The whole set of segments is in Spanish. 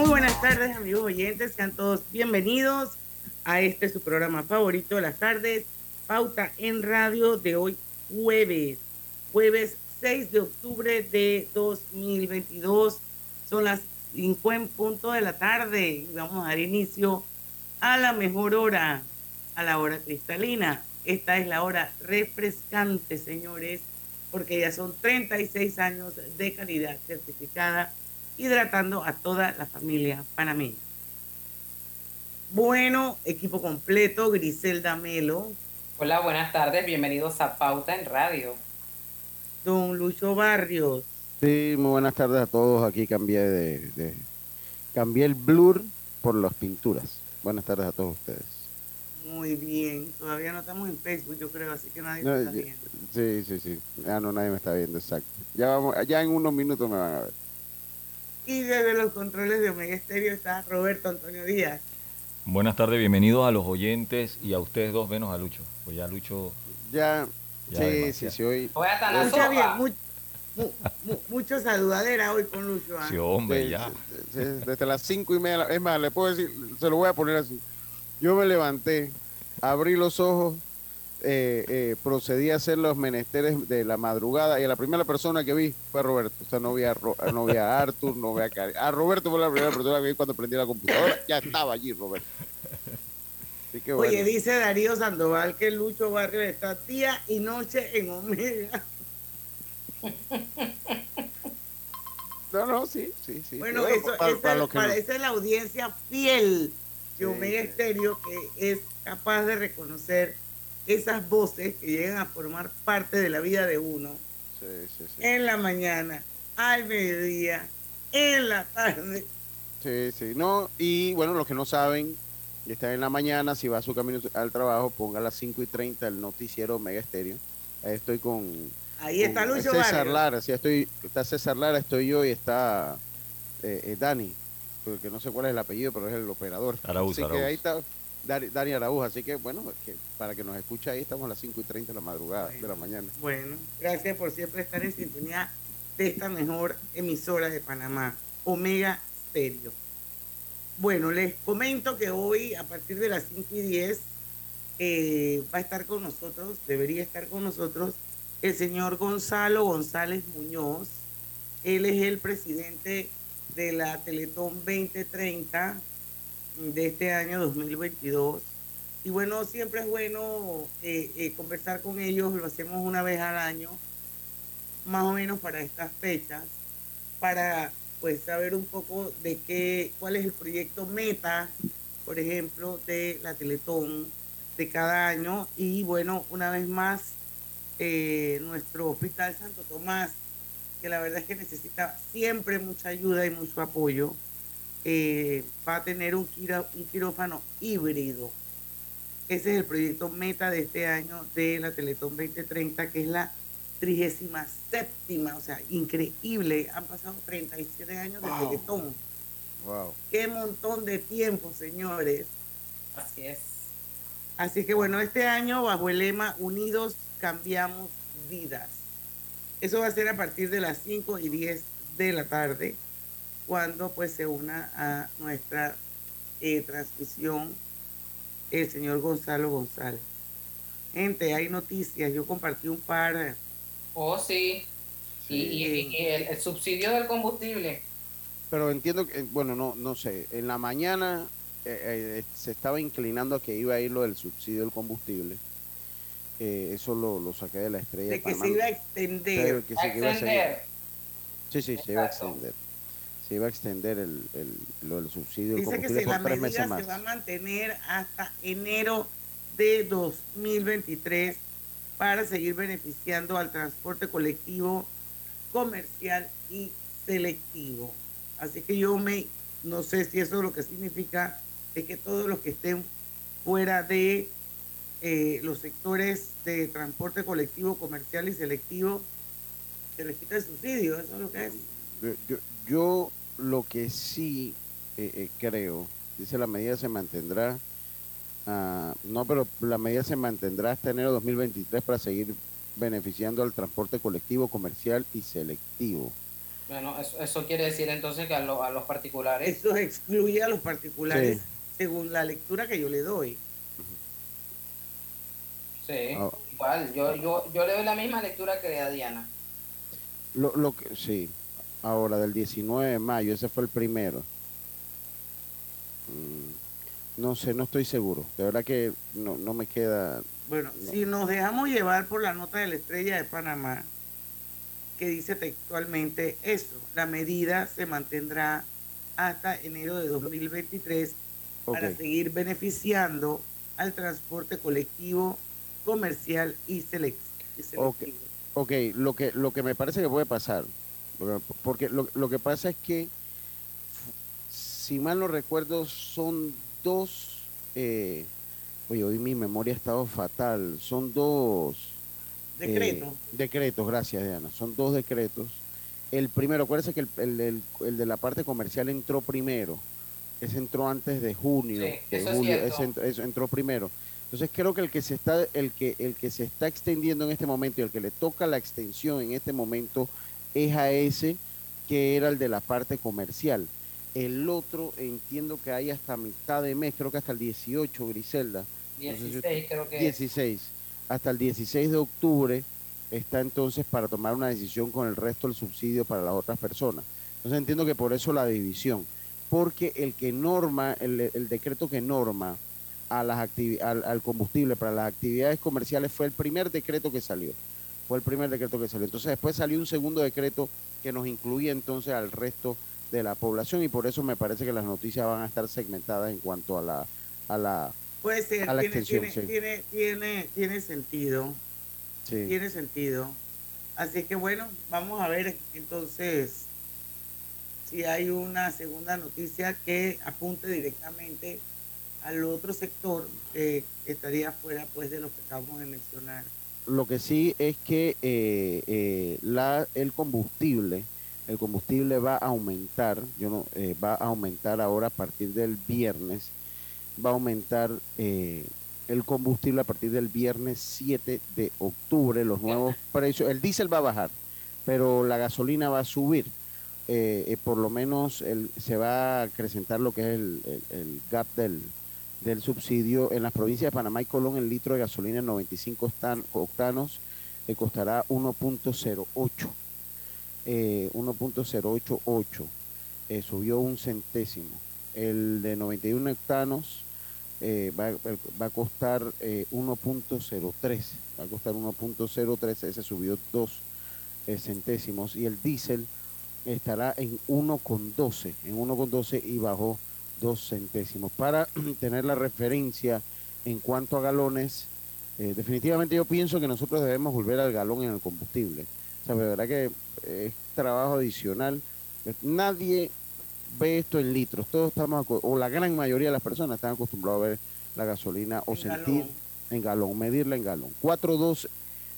Muy buenas tardes, amigos oyentes. Sean todos bienvenidos a este su programa favorito de las tardes, Pauta en Radio de hoy jueves, jueves 6 de octubre de 2022. Son las 5 en punto de la tarde y vamos a dar inicio a la mejor hora, a la hora cristalina. Esta es la hora refrescante, señores, porque ya son 36 años de calidad certificada hidratando a toda la familia panameña. Bueno, equipo completo, Griselda Melo. Hola, buenas tardes, bienvenidos a Pauta en Radio. Don Lucho Barrios. Sí, muy buenas tardes a todos. Aquí cambié de, de- cambié el blur por las pinturas. Buenas tardes a todos ustedes. Muy bien. Todavía no estamos en Facebook, yo creo, así que nadie No, nos está ya- viendo. sí, sí, sí. Ya no nadie me está viendo, exacto. Ya vamos, ya en unos minutos me van a ver. Y desde los controles de Omega Estéreo está Roberto Antonio Díaz. Buenas tardes, bienvenidos a los oyentes y a ustedes dos, menos a Lucho. Pues ya Lucho. Ya, Ya sí, demasiado. sí, sí, hoy. Voy a la Escucha bien, mu- mu- mucho saludadera hoy con Lucho. ¿ah? Sí, hombre, sí, ya. sí, sí, desde las cinco y media, es más, le puedo decir, se lo voy a poner así. Yo me levanté, abrí los ojos, eh, eh, procedí a hacer los menesteres de la madrugada y a la primera persona que vi fue a Roberto. O sea, no vi a, Ro- no vi a Arthur, no vi a Cari. A Roberto fue la primera persona que vi cuando prendí la computadora. Ya estaba allí, Roberto. Así que bueno. Oye, dice Darío Sandoval que Lucho Barrios está día y noche en Omega. No, no, sí, sí, sí. Bueno, Bueno, eso, para- para esa es la audiencia fiel de Omega sí. Estéreo que es capaz de reconocer esas voces que llegan a formar parte de la vida de uno Sí, sí, sí. en la mañana, al mediodía, en la tarde. Sí, sí, no, y bueno, los que no saben, y están en la mañana, si va a su camino al trabajo, ponga a las 5 y 30 el noticiero Mega Estéreo. Ahí estoy con, Ahí está con Lucho César Barrios. Lara, sí, estoy, está César Lara, estoy yo y está eh, eh, Dani, porque no sé cuál es el apellido, pero es el operador. Araúz, así Araúz. que ahí está Dani, Araúz, así que bueno, que para que nos escuche ahí estamos a las 5 y 30 de la madrugada, de la mañana. Bueno, gracias por siempre estar en sintonía de esta mejor emisora de Panamá, Omega Stereo. Bueno, les comento que hoy, a partir de las 5 y 10, eh, va a estar con nosotros, debería estar con nosotros, el señor Gonzalo González Muñoz. Él es el presidente de la Teletón 2030 de este año 2022. Y bueno, siempre es bueno eh, eh, conversar con ellos, lo hacemos una vez al año, más o menos para estas fechas, para pues saber un poco de qué, cuál es el proyecto meta, por ejemplo, de la Teletón de cada año. Y bueno, una vez más, eh, nuestro Hospital Santo Tomás, que la verdad es que necesita siempre mucha ayuda y mucho apoyo, eh, va a tener un, quirófano híbrido. Ese es el proyecto meta de este año de la Teletón 2030, que es la 37, o sea, increíble. Han pasado 37 años de. Teletón. Wow. Qué montón de tiempo, señores. Así es. Así que bueno, este año bajo el lema Unidos cambiamos vidas. Eso va a ser a partir de las 5 y 10 de la tarde, cuando pues se una a nuestra eh, transmisión el señor Gonzalo González. Gente, hay noticias. Yo compartí un par Oh, sí. Y, y- y el, el subsidio del combustible. Pero entiendo que, bueno, no, no sé, en la mañana eh, eh, se estaba inclinando a que iba a ir lo del subsidio del combustible. Eh, eso lo, lo saqué de la estrella. De que Panamá. se iba a extender. que iba a. Extender. Sí, sí, se iba a extender. Se iba a extender el, el- lo del subsidio del Dice que si por la tres medida meses más. se va a mantener hasta enero de 2023 para seguir beneficiando al transporte colectivo, comercial y selectivo. Así que yo me, no sé si eso lo que significa es que todos los que estén fuera de eh, los sectores de transporte colectivo, comercial y selectivo, se les quita el subsidio, eso es lo que es. Yo lo que sí eh, eh, creo, dice la medida se mantendrá, ah, no, pero la medida se mantendrá hasta enero de 2023 para seguir beneficiando al transporte colectivo, comercial y selectivo. Bueno, eso, eso quiere decir entonces que a, lo- a los particulares. Eso excluye a los particulares Sí. según la lectura que yo le doy. Sí, Ah. igual. Yo, yo, yo le doy la misma lectura que a Diana. Lo, lo que, sí, ahora del 19 de mayo, ese fue el primero. Mm, no sé, no estoy seguro. De verdad que no, no me queda. Bueno, No. si nos dejamos llevar por la nota de la estrella de Panamá, que dice textualmente eso, la medida se mantendrá hasta enero de 2023 Ok, para seguir beneficiando al transporte colectivo, comercial y selec- y selectivo. ok, lo que, lo que me parece que puede pasar, porque- lo, lo que pasa es que, si mal no recuerdo, son dos. eh, oye, hoy mi memoria ha estado fatal. Son dos. eh, Decreto. decretos, gracias Diana. Son dos decretos. El primero, acuérdense que el, el- el- el de la parte comercial entró primero. Ese entró antes de junio. Sí, de eso es julio, ese entró primero. Entonces creo que el que se está, el que, el que se está extendiendo en este momento y el que le toca la extensión en este momento es a ese que era el de la parte comercial. El otro entiendo que hay hasta mitad de mes, creo que hasta el 18, Griselda. No sé si 16 creo que es. 16. Hasta el 16 de octubre está entonces para tomar una decisión con el resto del subsidio para las otras personas. Entonces entiendo que por eso la división. Porque el que norma, el, el decreto que norma a las al combustible para las actividades comerciales fue el primer decreto que salió. Fue el primer decreto que salió. Entonces después salió un segundo decreto que nos incluía entonces al resto de la población y por eso me parece que las noticias van a estar segmentadas en cuanto a la, a la, Puede ser, a la tiene, extensión, tiene, sí. tiene, tiene, tiene sentido. sí. tiene sentido. Así que bueno, vamos a ver entonces si hay una segunda noticia que apunte directamente al otro sector que estaría fuera pues de lo que acabamos de mencionar. Lo que sí es que eh, eh, la, el combustible, el combustible va a aumentar, yo no, eh, va a aumentar ahora a partir del viernes, va a aumentar eh, el combustible a partir del viernes 7 de octubre, los nuevos precios, el diésel va a bajar, pero la gasolina va a subir. Por lo menos el- se va a acrecentar lo que es el, el- el gap del, del subsidio en las provincias de Panamá y Colón el litro de gasolina en 95 octan- octanos eh, costará 1.08 eh, 1.088 eh, subió un centésimo. El de 91 octanos eh, va, va a costar eh, 1.03 va a costar 1.03 ese subió dos eh, centésimos. Y el diésel estará en 1.12 en 1.12 y bajó dos centésimos. Para tener la referencia en cuanto a galones, eh, definitivamente yo pienso que nosotros debemos volver al galón en el combustible. O sea, de verdad que eh, es trabajo adicional. Eh, Nadie ve esto en litros. Todos estamos, o la gran mayoría de las personas están acostumbrados a ver la gasolina o En sentir galón. en galón, medirla en galón. 4.2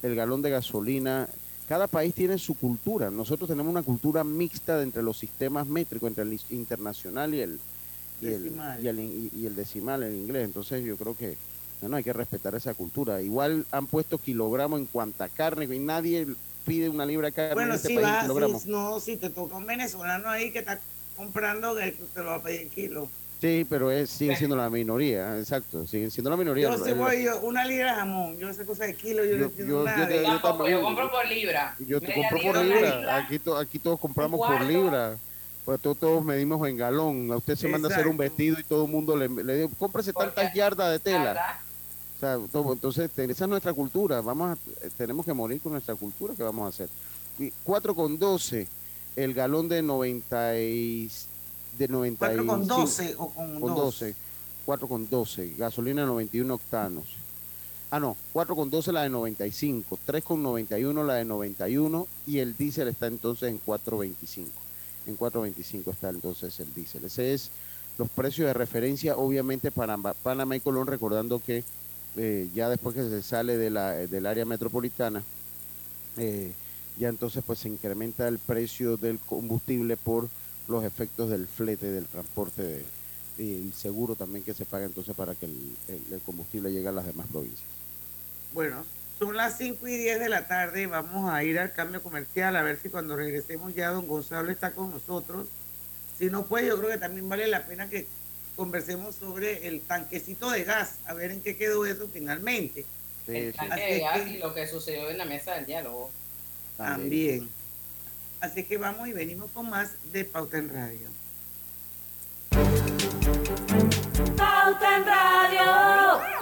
el galón de gasolina. Cada país tiene su cultura. Nosotros tenemos una cultura mixta de entre los sistemas métricos, entre el internacional y el, y el, Decimal. y el, in- y el decimal en inglés. Entonces yo creo que no, hay que respetar esa cultura. Igual han puesto kilogramos en cuanta carne y nadie pide una libra de carne Bueno, en este si país en va, kilogramos. si, no, si te toca un venezolano ahí que está comprando, te lo va a pedir kilo. Sí, pero es, siguen siendo la minoría, exacto, siguen siendo la minoría. Yo sé, voy, yo, una libra de jamón, yo sé cosa de kilo, yo, Yo- no entiendo yo- nada. yo- compro por libra. Yo te compro por libra. Aquí, to- aquí todos compramos por libra. Pues todos, todos medimos en galón. A usted se manda a hacer un Exacto. vestido y todo el mundo le, le dice, cómprese tantas yardas de tela. O sea, todo- entonces, esa es nuestra cultura. Vamos a- eh, tenemos que morir con nuestra cultura. ¿Qué vamos a hacer? Y 4,12 el galón de 90 y, de 95. 4 con 12 o con, con 12. 12. 4 con 12. Gasolina 91 octanos. Ah, no. 4 con 12 la de 95. 3 con 91 la de 91. Y el diésel está entonces en 4.25. En 4.25 está entonces el diésel. Ese es los precios de referencia, obviamente, para Panamá, y Colón, recordando que eh, ya después que se sale de la, del área metropolitana, eh, ya entonces pues se incrementa el precio del combustible por los efectos del flete, del transporte de- y el seguro también que se paga entonces para que el combustible llegue a las demás provincias. Bueno, son las 5 y 10 de la tarde. Vamos a ir al cambio comercial a ver si cuando regresemos ya don Gonzalo está con nosotros. Si no, pues yo creo que también vale la pena que conversemos sobre el tanquecito de gas, a ver en qué quedó eso finalmente. Sí, El tanque Así de gas que- y lo que sucedió en la mesa del diálogo. También. Así que vamos y venimos con más de Pauta en Radio. Pauta en Radio.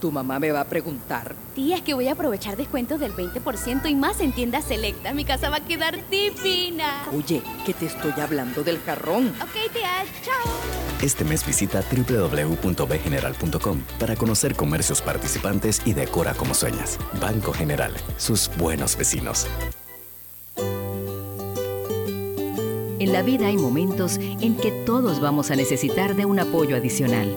Tu mamá me va a preguntar. Tía, es que voy a aprovechar descuentos del 20% y más en tiendas selectas. Mi casa va a quedar divina. Oye, que te estoy hablando del jarrón. Ok, tía, chao. Este mes visita www.bgeneral.com para conocer comercios participantes y decora como sueñas. Banco General, sus buenos vecinos. En la vida hay momentos en que todos vamos a necesitar de un apoyo adicional.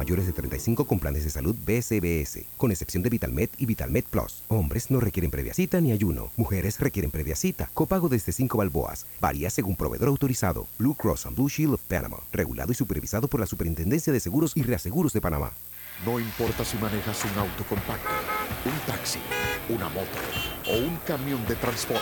mayores de 35 con planes de salud BCBS, con excepción de VitalMed y VitalMed Plus. Hombres no requieren previa cita ni ayuno. Mujeres requieren previa cita. Copago desde 5 balboas. Varía según proveedor autorizado. Blue Cross and Blue Shield of Panama. Regulado y supervisado por la Superintendencia de Seguros y Reaseguros de Panamá. No importa si manejas un auto compacto, un taxi, una moto o un camión de transporte.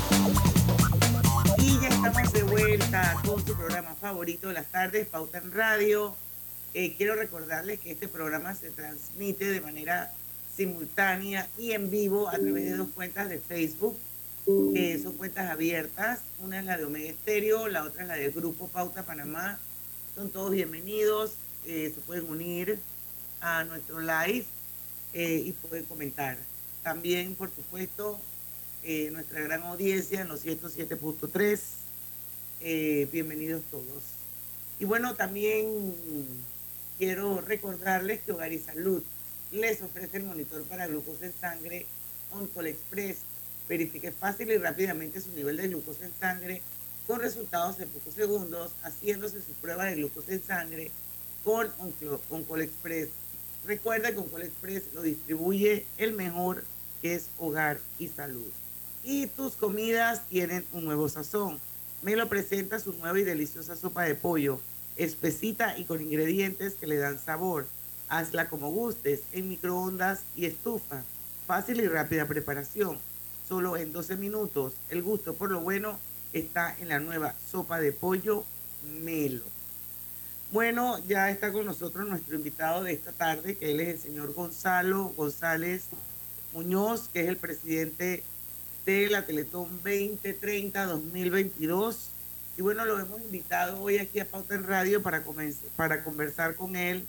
Vuelta con su programa favorito de las tardes, Pauta en Radio. Eh, quiero recordarles que este programa se transmite de manera simultánea y en vivo a través de dos cuentas de Facebook, que son cuentas abiertas. Una es la de Omega Estéreo, la otra es la del Grupo Pauta Panamá. Son todos bienvenidos, eh, se pueden unir a nuestro live eh, y pueden comentar. También, por supuesto, nuestra gran audiencia en los 107.3. Eh, bienvenidos todos. Y bueno, también quiero recordarles que Hogar y Salud les ofrece el monitor para glucosa en sangre OnCall Express. Verifique fácil y rápidamente su nivel de glucosa en sangre con resultados en pocos segundos, haciéndose su prueba de glucosa en sangre con OnCall Express. Recuerda que OnCall Express lo distribuye el mejor, que es Hogar y Salud y tus comidas tienen un nuevo sazón. Melo presenta su nueva y deliciosa sopa de pollo, espesita y con ingredientes que le dan sabor. Hazla como gustes, en microondas y estufa. Fácil y rápida preparación. Solo en 12 minutos. El gusto por lo bueno está en la nueva sopa de pollo Melo. Bueno, ya está con nosotros nuestro invitado de esta tarde, que él es el señor Gonzalo González Muñoz, que es el presidente de la Teletón 2030-2022. Y bueno, lo hemos invitado hoy aquí a Pauta en Radio para, conversar con él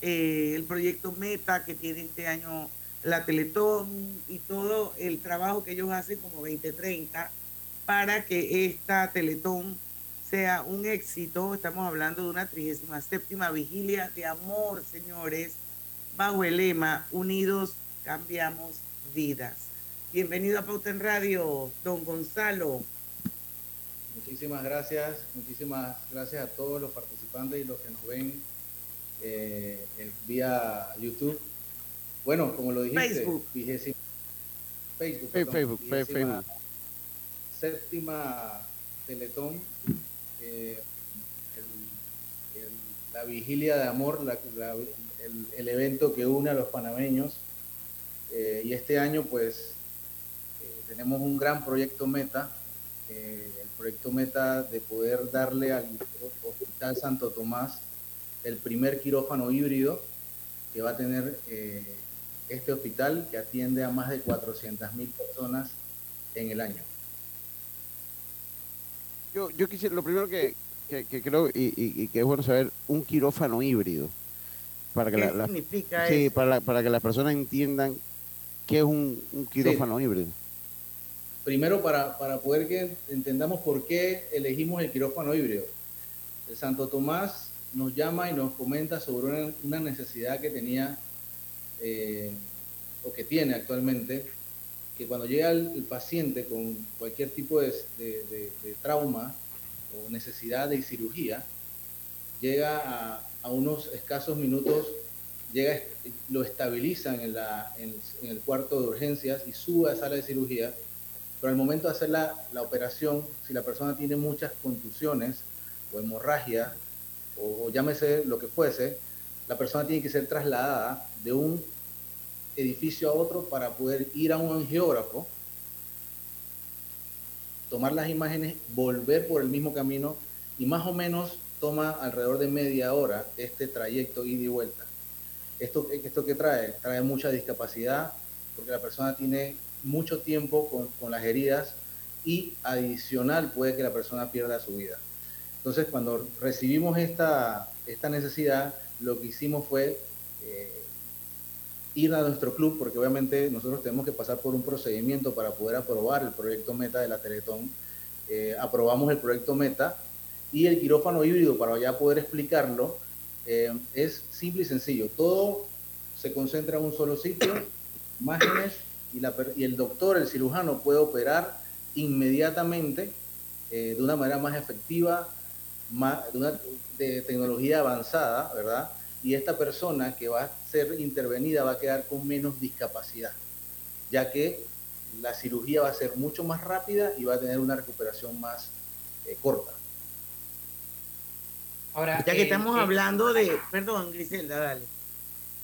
eh, el proyecto Meta que tiene este año la Teletón y todo el trabajo que ellos hacen como 2030 para que esta Teletón sea un éxito. Estamos hablando de una 37 vigilia de amor, señores, bajo el lema Unidos cambiamos vidas. Bienvenido a Pauta en Radio, don Gonzalo. Muchísimas gracias, muchísimas gracias a todos los participantes y los que nos ven eh, vía YouTube. Bueno, como lo dijiste, Facebook. Vigésima, Facebook, perdón, Facebook, vigésima Facebook. Séptima Teletón, eh, el- el- la vigilia de amor, la- la- el, el evento que une a los panameños. Eh, y este año, pues, tenemos un gran proyecto Meta, eh, el proyecto Meta de poder darle al Hospital Santo Tomás el primer quirófano híbrido que va a tener eh, este hospital que atiende a más de 400 mil personas en el año. Yo, yo quisiera, lo primero que, que- que creo y, y- y que es bueno saber, un quirófano híbrido. Para que ¿Qué la- la- significa sí, para, para que las personas entiendan qué es un, un quirófano híbrido. Primero, para, para poder que entendamos por qué elegimos el quirófano híbrido. El Santo Tomás nos llama y nos comenta sobre una, necesidad que tenía eh, o que tiene actualmente, que cuando llega el, paciente con cualquier tipo de, de- trauma o necesidad de cirugía, llega a, unos escasos minutos, llega, lo estabilizan en, la, en el cuarto de urgencias y sube a sala de cirugía, pero al momento de hacer la, la operación, si la persona tiene muchas contusiones o hemorragia, o, o llámese lo que fuese, la persona tiene que ser trasladada de un edificio a otro para poder ir a un angiógrafo, tomar las imágenes, volver por el mismo camino y más o menos toma alrededor de media hora este trayecto ida y vuelta. ¿Esto, esto qué trae? Trae mucha discapacidad porque la persona tiene mucho tiempo con, las heridas y adicional puede que la persona pierda su vida. Entonces, cuando recibimos esta, esta necesidad, lo que hicimos fue eh, ir a nuestro club, porque obviamente nosotros tenemos que pasar por un procedimiento para poder aprobar el proyecto Meta de la Teletón. Eh, aprobamos el proyecto Meta y el quirófano híbrido, para ya poder explicarlo, eh, es simple y sencillo. Todo se concentra en un solo sitio, imágenes y, la, y el doctor, el cirujano, puede operar inmediatamente eh, de una manera más efectiva, más, de, una, de tecnología avanzada, ¿verdad? Y esta persona que va a ser intervenida va a quedar con menos discapacidad, ya que la cirugía va a ser mucho más rápida y va a tener una recuperación más eh, corta. Ahora, ya que eh, estamos hablando de, perdón, Griselda, dale.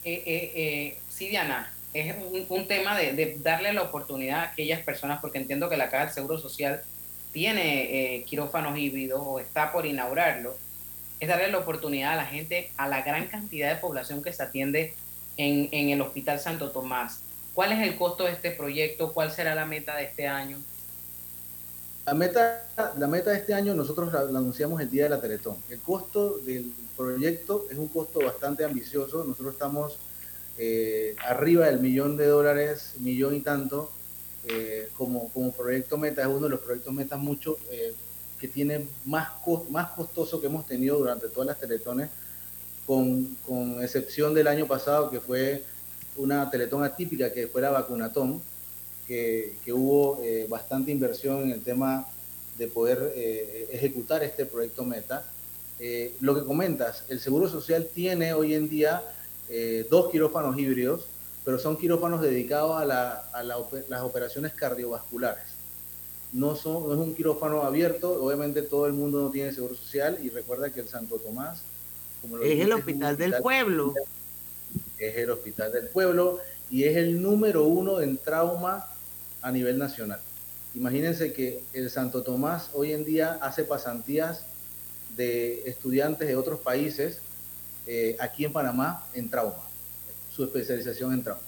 sí, Diana, es un, tema de, darle la oportunidad a aquellas personas, porque entiendo que la Caja del Seguro Social tiene eh, quirófanos híbridos o está por inaugurarlo, es darle la oportunidad a la gente, a la gran cantidad de población que se atiende en, en el Hospital Santo Tomás. ¿Cuál es el costo de este proyecto? ¿Cuál será la meta de este año? La meta, la meta de este año nosotros la, anunciamos el día de la Teletón. El costo del proyecto es un costo bastante ambicioso. Nosotros estamos eh, arriba del millón de dólares, millón y tanto, eh, como, como proyecto meta. Es uno de los proyectos meta mucho eh, que tiene más, más costoso que hemos tenido durante todas las teletones, con, con excepción del año pasado que fue una teletón atípica que fue la vacunatón que, hubo eh, bastante inversión en el tema de poder ejecutar este proyecto Meta. Lo que comentas, el Seguro Social tiene hoy en día dos quirófanos híbridos, pero son quirófanos dedicados a, las operaciones cardiovasculares. No, son, no es un quirófano abierto, obviamente todo el mundo no tiene Seguro Social y recuerda que el Santo Tomás... Como es el hospital del pueblo. Es el hospital del pueblo y es el número uno en trauma a nivel nacional. Imagínense que el Santo Tomás hoy en día hace pasantías de estudiantes de otros países eh, aquí en Panamá en trauma, su especialización en trauma.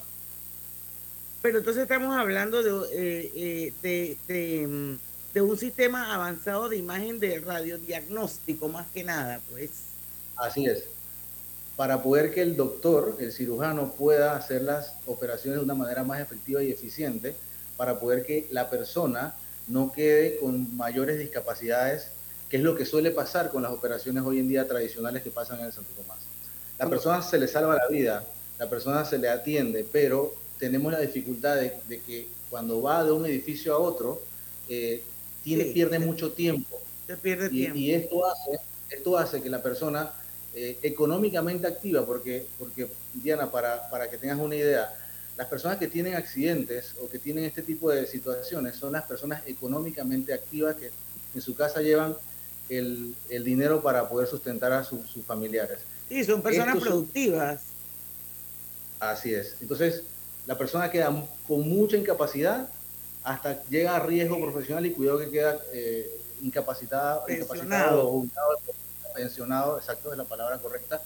Pero entonces estamos hablando de, eh, eh, de, mm, de, un sistema avanzado de imagen de radiodiagnóstico más que nada, pues. Así es. Para poder que el doctor, el cirujano, pueda hacer las operaciones de una manera más efectiva y eficiente, para poder que la persona no quede con mayores discapacidades, que es lo que suele pasar con las operaciones hoy en día tradicionales que pasan en el Santo Tomás. La persona se le salva la vida, la persona se le atiende, pero tenemos la dificultad de, que cuando va de un edificio a otro, eh, tiene, pierde mucho tiempo. Pierde y, tiempo. Y esto hace, esto hace que la persona eh, económicamente activa, porque, porque Diana, para, para que tengas una idea, las personas que tienen accidentes o que tienen este tipo de situaciones son las personas económicamente activas que en su casa llevan el, dinero para poder sustentar a sus familiares. Sí, son personas productivas. así es. Entonces, la persona queda con mucha incapacidad hasta llega a riesgo profesional y cuidado que queda eh, incapacitada, incapacitado o pensionado, exacto es la palabra correcta,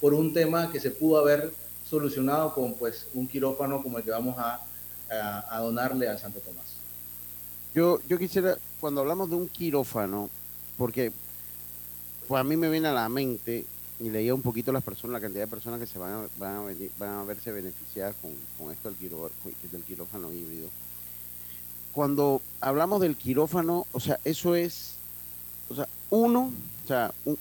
por un tema que se pudo haber solucionado con pues un quirófano como el que vamos a, a, donarle al Santo Tomás. Yo, yo quisiera, cuando hablamos de un quirófano, porque pues a mí me viene a la mente, y leía un poquito las personas, la cantidad de personas que se van a, van a, venir, van a verse beneficiadas con, con esto del, del quirófano híbrido. Cuando hablamos del quirófano, o sea, eso es, o sea, uno, o sea, un,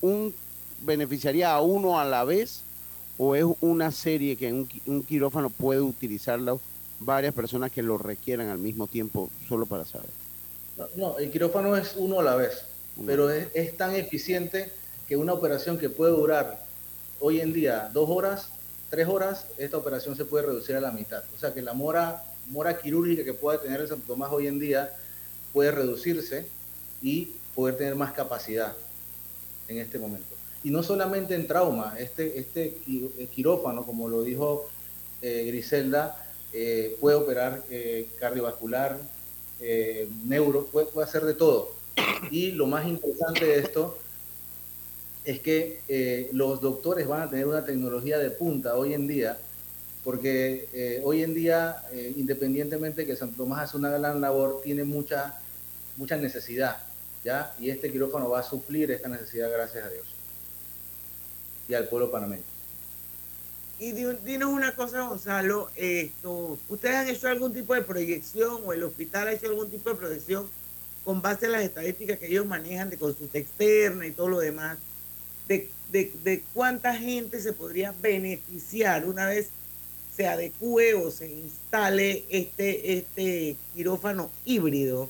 un beneficiaría a uno a la vez o es una serie que un, un quirófano puede utilizarlo varias personas que lo requieran al mismo tiempo, solo para saber? No, el quirófano es uno a la vez, pero es, tan eficiente que una operación que puede durar hoy en día dos horas, tres horas, esta operación se puede reducir a la mitad. O sea que la mora, mora quirúrgica que puede tener el Santo Tomás hoy en día puede reducirse y poder tener más capacidad en este momento. Y no solamente en trauma, este, este quirófano, como lo dijo eh, Griselda, eh, puede operar eh, cardiovascular, neuro, puede, hacer de todo. Y lo más interesante de esto es que los doctores van a tener una tecnología de punta hoy en día, porque hoy en día, independientemente que Santo Tomás hace una gran labor, tiene mucha, mucha necesidad, ¿ya? Y este quirófano va a suplir esta necesidad, gracias a Dios y al pueblo panameño. Y dinos una cosa, Gonzalo, esto, ¿ustedes han hecho algún tipo de proyección o el hospital ha hecho algún tipo de proyección con base a las estadísticas que ellos manejan de consulta externa y todo lo demás, de, de, de cuánta gente se podría beneficiar una vez se adecue o se instale este, este quirófano híbrido.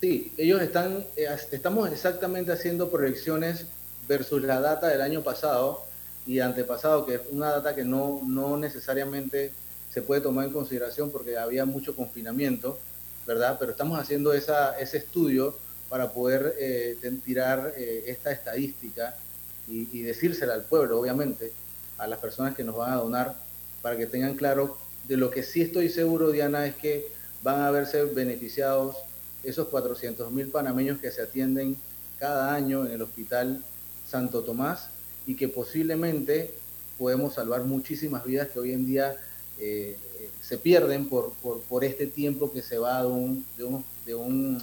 Sí, ellos están, eh, estamos exactamente haciendo proyecciones versus la data del año pasado y antepasado, que es una data que no, no necesariamente se puede tomar en consideración porque había mucho confinamiento, ¿verdad? Pero estamos haciendo esa, ese estudio para poder eh, tirar eh, esta estadística y, y, decírsela al pueblo, obviamente, a las personas que nos van a donar, para que tengan claro de lo que sí estoy seguro, Diana, es que van a verse beneficiados esos 400 mil panameños que se atienden cada año en el Hospital Santo Tomás y que posiblemente podemos salvar muchísimas vidas que hoy en día eh, se pierden por, por, este tiempo que se va de un, de un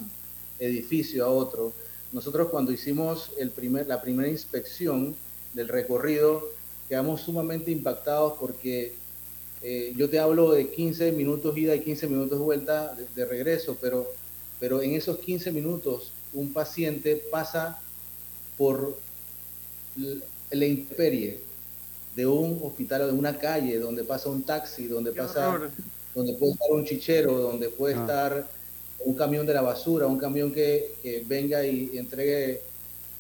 edificio a otro. Nosotros cuando hicimos el primer, la primera inspección del recorrido, quedamos sumamente impactados porque eh, yo te hablo de 15 minutos ida y 15 minutos vuelta de, de, regreso, pero, pero en esos 15 minutos un paciente pasa por la intemperie de un hospital o de una calle donde pasa un taxi, donde pasa, donde puede estar un chichero, donde puede ah. estar un camión de la basura, un camión que, venga y entregue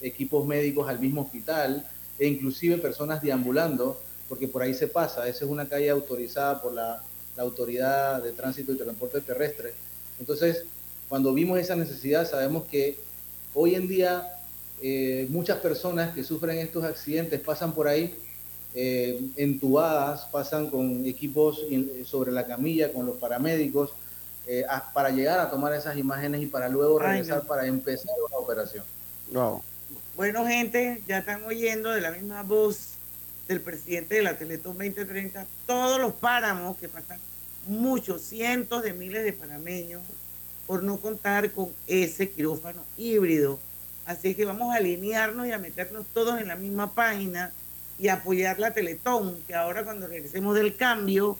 equipos médicos al mismo hospital, e inclusive personas deambulando, porque por ahí se pasa, esa es una calle autorizada por la, la Autoridad de Tránsito y Transporte Terrestre. Entonces, cuando vimos esa necesidad, sabemos que hoy en día eh, muchas personas que sufren estos accidentes pasan por ahí eh, entubadas, pasan con equipos sobre la camilla, con los paramédicos, eh, a, para llegar a tomar esas imágenes y para luego regresar Ay, no. para empezar la operación. No. Bueno, gente, ya están oyendo de la misma voz del presidente de la Teletón 2030 todos los páramos que pasan muchos, cientos de miles de panameños por no contar con ese quirófano híbrido Así que vamos a alinearnos y a meternos todos en la misma página y apoyar la Teletón, que ahora cuando regresemos del cambio,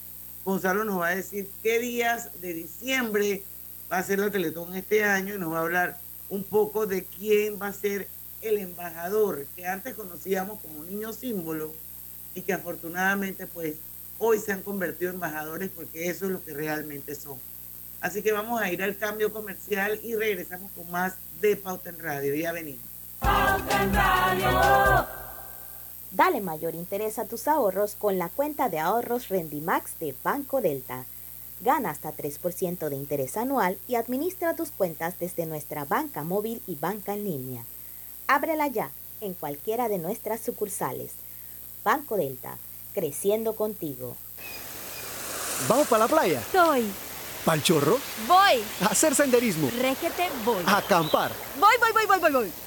Gonzalo nos va a decir qué días de diciembre va a ser la Teletón este año y nos va a hablar un poco de quién va a ser el embajador que antes conocíamos como niño símbolo y que afortunadamente pues hoy se han convertido en embajadores porque eso es lo que realmente son. Así que vamos a ir al cambio comercial y regresamos con más de Pauta en Radio. Ya venimos. Pauta en Radio. Dale mayor interés a tus ahorros con la cuenta de ahorros Rendimax de Banco Delta. Gana hasta 3% de interés anual y administra tus cuentas desde nuestra banca móvil y banca en línea. Ábrela ya en cualquiera de nuestras sucursales. Banco Delta, creciendo contigo. ¿Vamos para la playa? Soy. ¿Pal chorro? Voy. A hacer senderismo. Régete, voy. A acampar. Voy, voy, voy, voy, voy, voy.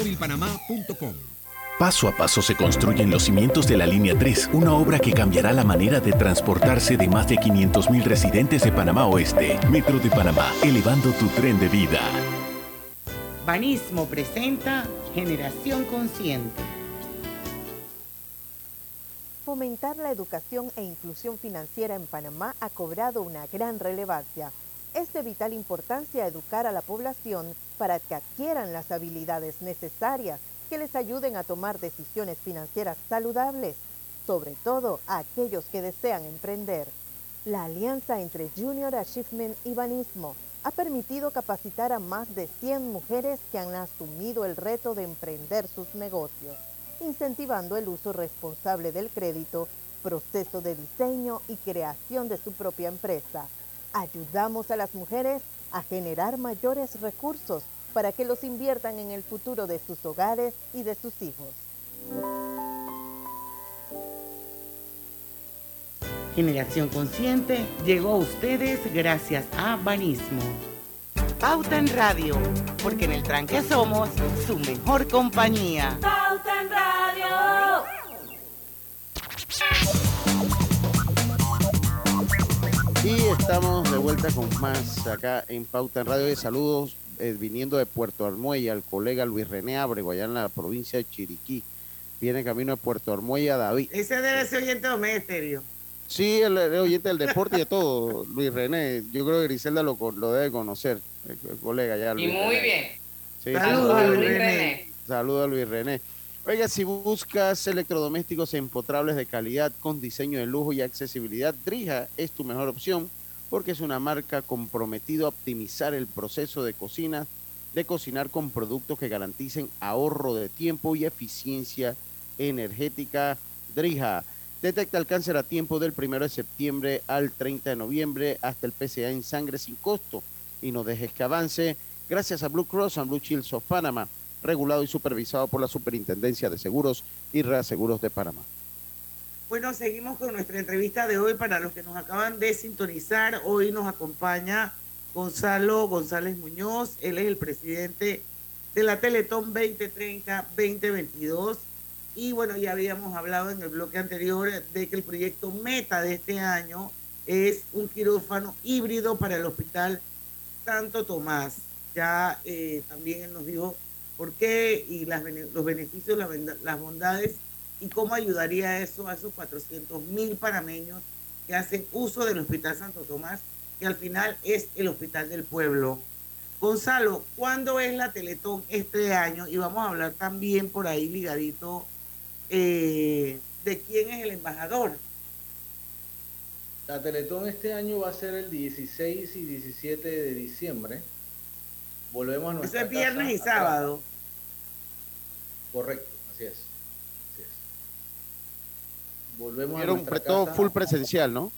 Paso a paso se construyen los cimientos de la Línea 3, una obra que cambiará la manera de transportarse de más de 500.000 residentes de Panamá Oeste. Metro de Panamá, elevando tu tren de vida. Banismo presenta Generación Consciente. Fomentar la educación e inclusión financiera en Panamá ha cobrado una gran relevancia. Es de vital importancia educar a la población para que adquieran las habilidades necesarias que les ayuden a tomar decisiones financieras saludables, sobre todo a aquellos que desean emprender. La alianza entre Junior Achievement y Banismo ha permitido capacitar a más de 100 mujeres que han asumido el reto de emprender sus negocios, incentivando el uso responsable del crédito, proceso de diseño y creación de su propia empresa. Ayudamos a las mujeres a generar mayores recursos para que los inviertan en el futuro de sus hogares y de sus hijos. Generación Consciente llegó a ustedes gracias a Banismo. Pauta en Radio, porque en el tranque somos su mejor compañía. Pauta en Radio. Y estamos de vuelta con más acá en Pauta en Radio. De saludos eh, viniendo de Puerto Armuella, al colega Luis René Abrego, allá en la provincia de Chiriquí. Viene camino de Puerto Armuella, David. Ese debe ser oyente de. Sí, el, el oyente del deporte y de todo, Luis René. Yo creo que Griselda lo, con- lo debe conocer, el, el colega allá. Y Luis muy René. bien. Sí, Saludos, sí, Luis René. Saludos a Luis René. Oiga, si buscas electrodomésticos empotrables de calidad con diseño de lujo y accesibilidad, Drija es tu mejor opción porque es una marca comprometida a optimizar el proceso de cocina, de cocinar con productos que garanticen ahorro de tiempo y eficiencia energética. Drija detecta el cáncer a tiempo del 1 de septiembre al 30 de noviembre hasta el PCA en sangre sin costo. Y no dejes que avance. Gracias a Blue Cross and Blue Shields of Panama, regulado y supervisado por la Superintendencia de Seguros y Reaseguros de Panamá. Bueno, seguimos con nuestra entrevista de hoy. Para los que nos acaban de sintonizar, hoy nos acompaña Gonzalo González Muñoz. Él es el presidente de la Teletón 2030-2022. Y bueno, ya habíamos hablado en el bloque anterior de que el proyecto meta de este año es un quirófano híbrido para el Hospital Santo Tomás. Ya eh, también él nos dijo por qué y las los beneficios, las, bondades y cómo ayudaría eso a esos 400 mil panameños que hacen uso del Hospital Santo Tomás, que al final es el hospital del pueblo. Gonzalo, ¿cuándo es la Teletón este año? Y vamos a hablar también por ahí ligadito eh, de quién es el embajador. La Teletón este año va a ser el 16 y 17 de diciembre. Volvemos a Eso nuestra es viernes casa y sábado. Correcto, así es. Así es. Volvemos a nuestra todo casa. full presencial, ¿no?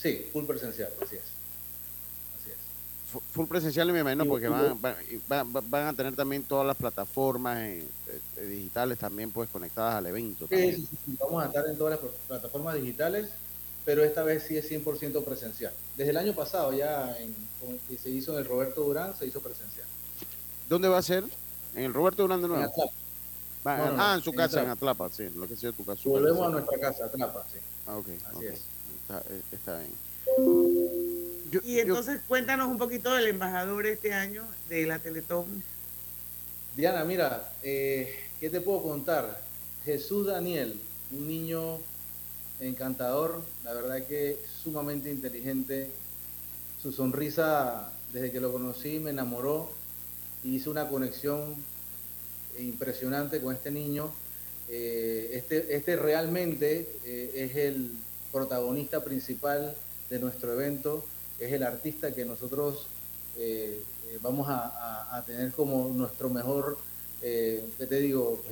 Sí, full presencial, así es. Así es. Fu- Full presencial me imagino porque van, van, van- a tener también todas las plataformas eh, eh, digitales también pues conectadas al evento. Sí, sí, sí, Vamos a estar en todas las pl- plataformas digitales, pero esta vez sí es 100% presencial. Desde el año pasado ya, en, con- que se hizo en el Roberto Durán, se hizo presencial. ¿Dónde va a ser? ¿En el Roberto Durán de En nuevo? Atlapa. Va- No, no, no, ah, en su en casa, en Atlapa. Atlapa, sí, lo que sea tu casa. su Volvemos casa, a nuestra casa, Atlapa, sí. Ah, ok, Así es. Está, eh, está bien. Y entonces cuéntanos un poquito del embajador este año de la Teletón. Diana, mira, eh, ¿qué te puedo contar? Jesús Daniel, un niño encantador, la verdad que sumamente inteligente. Su sonrisa, desde que lo conocí, me enamoró y hice una conexión impresionante con este niño. Eh, este, este realmente eh, es el protagonista principal de nuestro evento, es el artista que nosotros eh, vamos a, a- tener como nuestro mejor ¿qué te digo?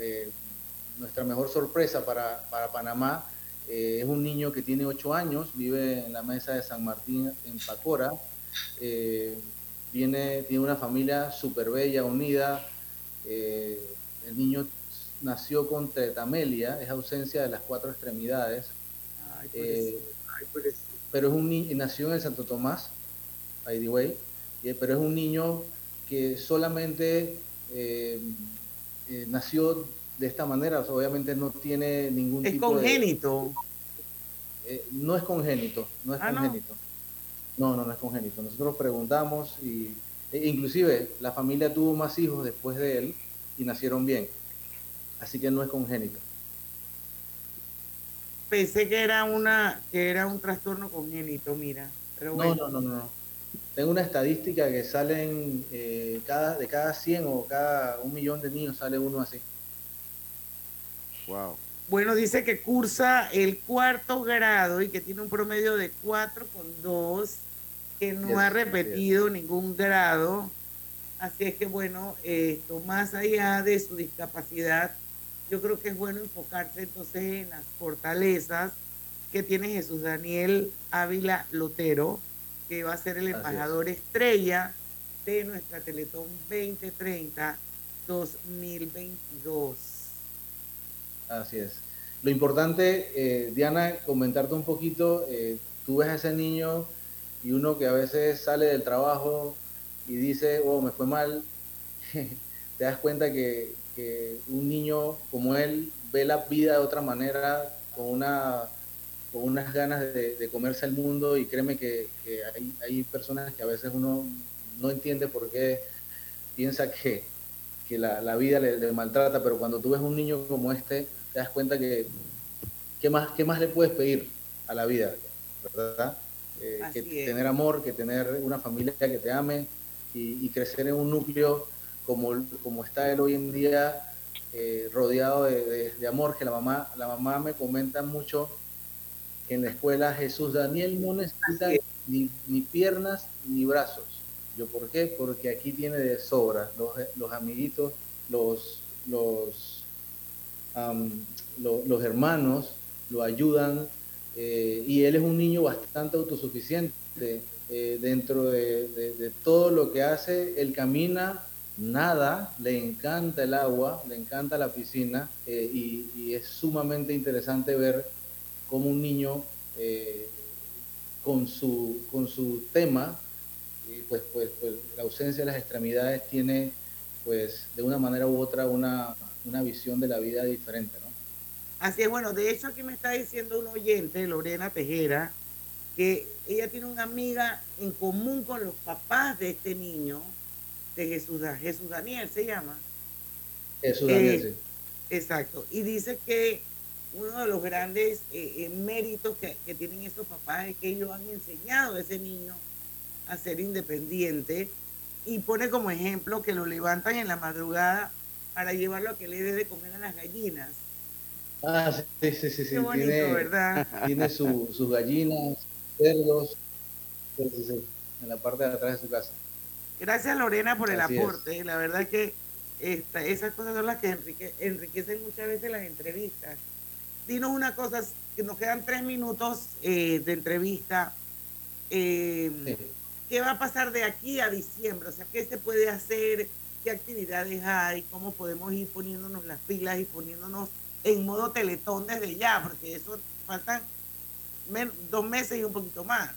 Nuestra mejor sorpresa para, para Panamá es un niño que tiene 8 años, vive en la mesa de San Martín en Pacora. Viene, tiene una familia súper bella, unida. El niño nació con tretamelia, es ausencia de las cuatro extremidades. Ay, Eh, ay, pero es un niño, nació en el Santo Tomás, by the way, pero es un niño que solamente eh, eh, nació de esta manera, o sea, obviamente no tiene ningún Es tipo de... congénito. Eh, no es congénito, no es Ah, ¿no? congénito. No, no, no es congénito. Nosotros preguntamos y e inclusive la familia tuvo más hijos después de él y nacieron bien. Así que no es congénito. Pensé que era una, que era un trastorno congénito, mira. Pero bueno. No, no, no, no. Tengo una estadística que salen eh, cada, de cada 100 o cada un millón de niños sale uno así. Wow. Bueno, dice que cursa el cuarto grado y que tiene un promedio de 4,2, que no Yes, ha repetido ningún grado. Así es que, bueno, esto más allá de su discapacidad, yo creo que es bueno enfocarse entonces en las fortalezas que tiene Jesús Daniel Ávila Lotero, que va a ser el es. embajador estrella de nuestra Teletón 2030 2022. Así es. Lo importante, eh, Diana, comentarte un poquito, eh, tú ves a ese niño y uno que a veces sale del trabajo y dice, oh, me fue mal, te das cuenta que, que un niño como él ve la vida de otra manera, con, una, con unas ganas de, de comerse el mundo y créeme que, que hay, hay personas que a veces uno no entiende por qué piensa que, que la, la vida le, le maltrata, pero cuando tú ves un niño como este, te das cuenta que ¿qué más, qué más le puedes pedir a la vida? ¿Verdad? Eh, que es. tener amor, que tener una familia que te ame y, y crecer en un núcleo como, como está él hoy en día, eh, rodeado de, de- de amor, que la mamá, la mamá me comenta mucho que en la escuela Jesús Daniel no necesita ni, ni piernas ni brazos. Yo, ¿por qué? Porque aquí tiene de sobra los, los amiguitos, los, los, am, lo- los hermanos lo ayudan eh, y él es un niño bastante autosuficiente eh, dentro de, todo lo que hace. Él camina, nada, le encanta el agua, le encanta la piscina eh, y, es sumamente interesante ver cómo un niño eh, con, su, con su tema, pues, pues, pues la ausencia de las extremidades tiene pues de una manera u otra una, una visión de la vida diferente. Así es, bueno, de hecho aquí me está diciendo un oyente, Lorena Tejera, que ella tiene una amiga en común con los papás de este niño, de Jesús, Jesús Daniel se llama. Eso Daniel, Eh, sí. Exacto. Y dice que uno de los grandes eh, eh, méritos que, que tienen estos papás es que ellos han enseñado a ese niño a ser independiente y pone como ejemplo que lo levantan en la madrugada para llevarlo a que le dé de comer a las gallinas. Ah, sí, sí, sí, sí. Qué bonito, tiene, ¿verdad? Tiene su- sus gallinas, cerdos, sí, sí, sí, en la parte de atrás de su casa. Gracias Lorena por el Así es. aporte. La verdad es que esta, esas cosas son las que enrique- enriquecen muchas veces las entrevistas. Dinos una cosa, que nos quedan tres minutos eh, de entrevista. Eh, ¿Qué va a pasar de aquí a diciembre? O sea, ¿qué se puede hacer? ¿Qué actividades hay? ¿Cómo podemos ir poniéndonos las pilas y poniéndonos en modo teletón desde ya? Porque eso faltan dos meses y un poquito más.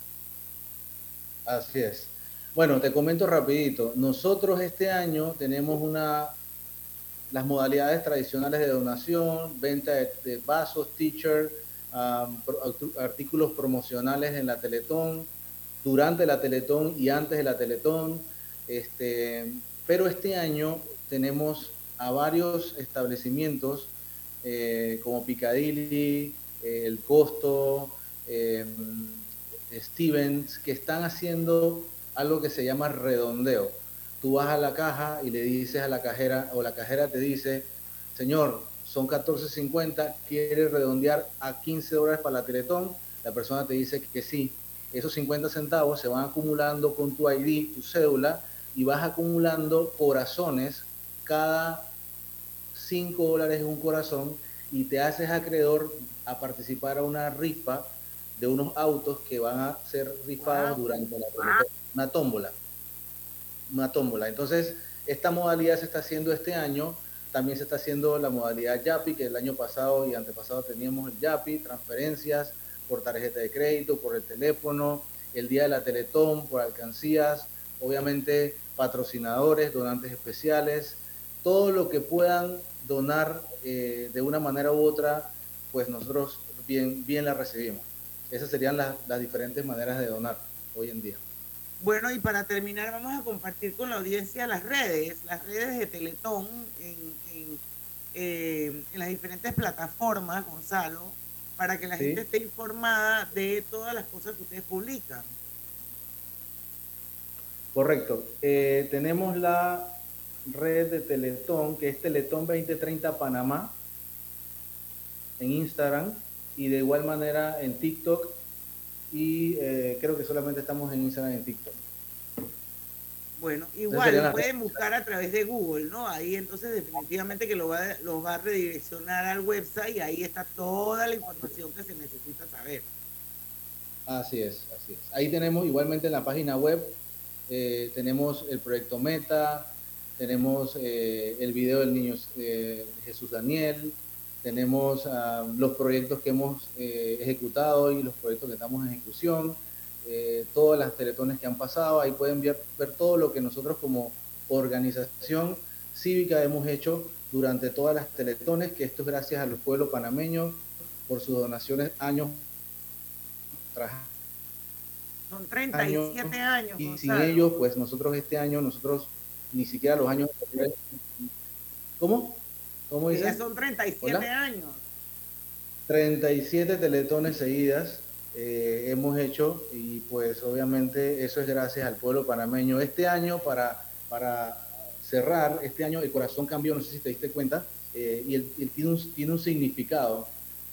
Así es. Bueno, te comento rapidito. Nosotros este año tenemos una las modalidades tradicionales de donación, venta de, vasos, teacher, um, artículos promocionales en la Teletón, durante la Teletón y antes de la Teletón. Este, pero este año tenemos a varios establecimientos eh, como Picadilly, eh, El Costo, eh, Stevens, que están haciendo algo que se llama redondeo. Tú vas a la caja y le dices a la cajera, o la cajera te dice, señor, son 14.50, quiere redondear a 15 dólares para la Teletón. La persona te dice que sí. Esos 50 centavos se van acumulando con tu ID, tu cédula, y vas acumulando corazones cada 5 dólares un corazón y te haces acreedor a participar a una rifa de unos autos que van a ser rifados durante la una tómbola. Una tómbola. Entonces, esta modalidad se está haciendo este año. También se está haciendo la modalidad YAPI, que el año pasado y antepasado teníamos el YAPI, transferencias por tarjeta de crédito, por el teléfono, el día de la Teletón, por alcancías, obviamente patrocinadores, donantes especiales, todo lo que puedan donar eh, de una manera u otra, pues nosotros bien, bien la recibimos. Esas serían las, diferentes maneras de donar hoy en día. Bueno, y para terminar vamos a compartir con la audiencia las redes, las redes de Teletón en, en, eh, las diferentes plataformas, Gonzalo, para que la gente esté informada de todas las cosas que ustedes publican. Correcto. Eh, tenemos la red de Teletón, que es Teletón 2030 Panamá, en Instagram y de igual manera en TikTok y eh, creo que solamente estamos en Instagram y en TikTok. Bueno, igual pueden buscar a través de Google, ¿no? Ahí entonces definitivamente que lo va, lo va a redireccionar al website y ahí está toda la información que se necesita saber. Así es, así es. Ahí tenemos igualmente en la página web, eh, tenemos el proyecto Meta, tenemos eh, el video del niño Jesús Daniel, tenemos ah, los proyectos que hemos eh, ejecutado y los proyectos que estamos en ejecución, eh, todas las teletones que han pasado, ahí pueden ver, ver, todo lo que nosotros como organización cívica hemos hecho durante todas las teletones, que esto es gracias a los pueblos panameños por sus donaciones años tras Son 37 años. y sin ellos, pues nosotros este año, nosotros ni siquiera los años... ¿Cómo? ¿Cómo Ya son 37 años. 37 teletones seguidas eh, hemos hecho y pues obviamente eso es gracias al pueblo panameño. Este año para, para cerrar, este año el corazón cambió, no sé si te diste cuenta, eh, y el, tiene, un, tiene, un, significado.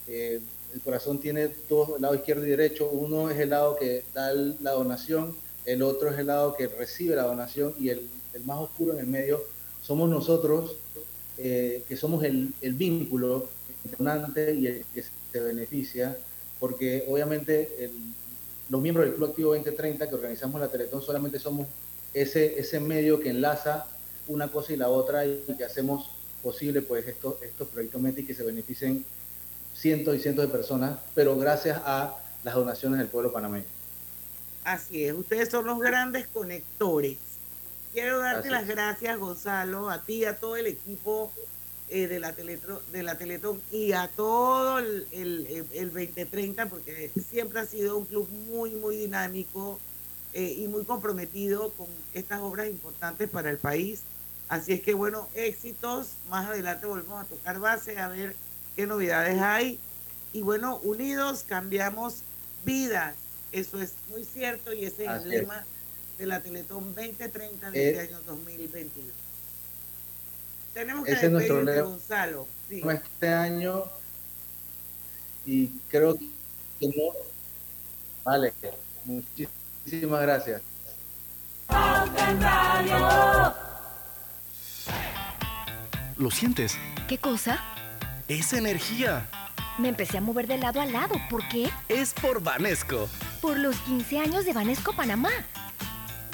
Eh, el corazón tiene dos, el lado izquierdo y derecho. Uno es el lado que da la donación, el otro es el lado que recibe la donación y el, el más oscuro en el medio somos nosotros eh, que somos el, el vínculo donante y el que se beneficia, porque obviamente los miembros del Club Activo 2030 que organizamos la Teletón solamente somos ese, ese medio que enlaza una cosa y la otra y que hacemos posible pues estos, estos proyectos METI que se beneficien cientos y cientos de personas, pero gracias a las donaciones del pueblo panameño. Así es, ustedes son los grandes conectores Quiero darte las gracias, Gonzalo, a ti, a todo el equipo eh, de, la de la Teletón y a todo el, el, 2030, porque siempre ha sido un club muy, muy dinámico eh, y muy comprometido con estas obras importantes para el país. Así es que, bueno, éxitos. Más adelante volvemos a tocar base, a ver qué novedades hay. Y bueno, unidos cambiamos vidas. Eso es muy cierto y ese es el lema de la Teletón 2030 de este año 2022. Tenemos que ese nuestro Gonzalo. Este año y creo que no. Vale, muchísimas gracias. ¿Lo sientes? ¿Qué cosa? Es energía. Me empecé a mover de lado a lado. ¿Por qué? Es por Vanesco. Por los 15 años de Vanesco Panamá.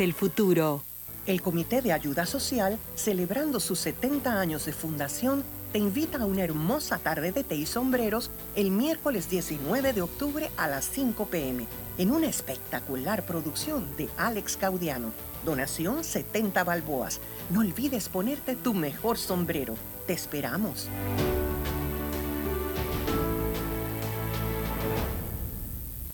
el futuro. El Comité de Ayuda Social, celebrando sus 70 años de fundación, te invita a una hermosa tarde de té y sombreros el miércoles 19 de octubre a las 5 pm en una espectacular producción de Alex Caudiano. Donación 70 balboas. No olvides ponerte tu mejor sombrero. Te esperamos.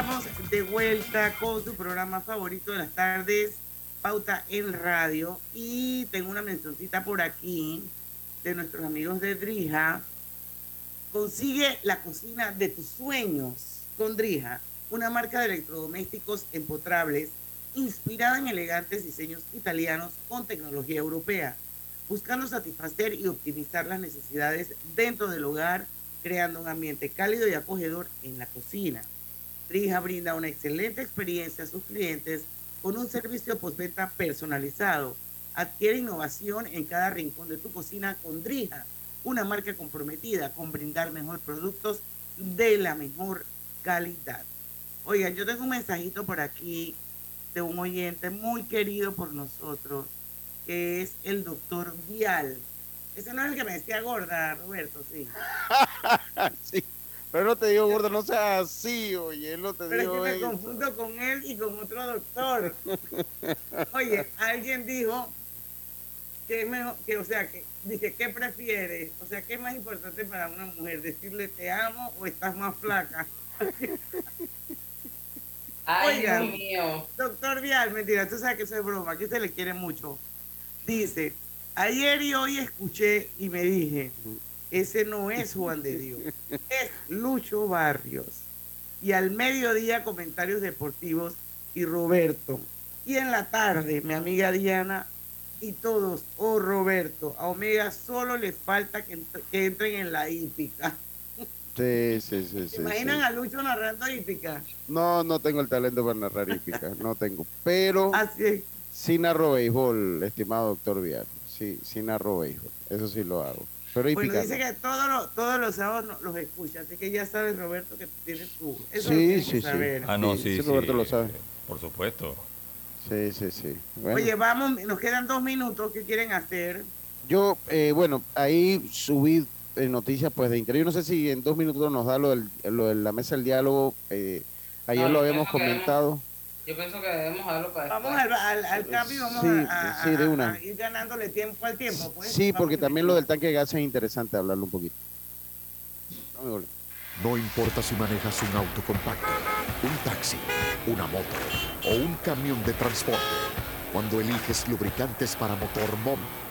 Estamos de vuelta con su programa favorito de las tardes, Pauta en Radio. Y tengo una mencioncita por aquí de nuestros amigos de Drija. Consigue la cocina de tus sueños con Drija, una marca de electrodomésticos empotrables inspirada en elegantes diseños italianos con tecnología europea, buscando satisfacer y optimizar las necesidades dentro del hogar, creando un ambiente cálido y acogedor en la cocina. Drija brinda una excelente experiencia a sus clientes con un servicio postventa personalizado. Adquiere innovación en cada rincón de tu cocina con Drija, una marca comprometida con brindar mejor productos de la mejor calidad. Oigan, yo tengo un mensajito por aquí de un oyente muy querido por nosotros, que es el doctor Vial. Ese no es el que me decía gorda, Roberto, sí. sí. Pero no te digo, gorda, no seas así, oye, él no te Pero digo es que me eso. confundo con él y con otro doctor. Oye, alguien dijo que es mejor, que, o sea, que dice, ¿qué prefieres? O sea, ¿qué es más importante para una mujer? ¿Decirle te amo o estás más flaca? Ay, Dios mío. Doctor Vial, mentira, tú sabes que eso es broma, aquí se le quiere mucho. Dice, ayer y hoy escuché y me dije, ese no es Juan de Dios, es Lucho Barrios. Y al mediodía comentarios deportivos y Roberto. Y en la tarde, mi amiga Diana y todos, oh Roberto, a Omega solo le falta que, ent- que entren en la hípica. Sí, sí, sí, sí. ¿Se imaginan sí. a Lucho narrando hípica? No, no tengo el talento para narrar hípica, no tengo. Pero Así sí narro béisbol, estimado doctor Vial. Sí, sí narro béisbol. Eso sí lo hago. Pero Bueno, dice que todos los, todos los sábados no- los escucha, así que ya sabes, Roberto, que tienes tú. Eso Sí, lo sí, que sí. saber. Ah, no, Sí, sí, sí, sí. Roberto lo sabe. Por supuesto. Sí, sí, sí. Bueno. Oye, vamos, nos quedan dos minutos. ¿Qué quieren hacer? Yo, eh, bueno, ahí subí eh, noticias pues de interior. No sé si en dos minutos nos da lo, del, lo de la mesa del diálogo. eh, ayer No, lo yo habíamos comentado. Yo pienso que debemos darlo para Vamos al, al, al cambio y vamos Sí, a, a- sí, de una. a ir ganándole tiempo al tiempo. Pues. Sí, porque Vamos también lo del tanque de gas es interesante hablarlo un poquito. Dame gol. No importa si manejas un auto compacto, un taxi, una moto o un camión de transporte. Cuando eliges lubricantes para motor MOM,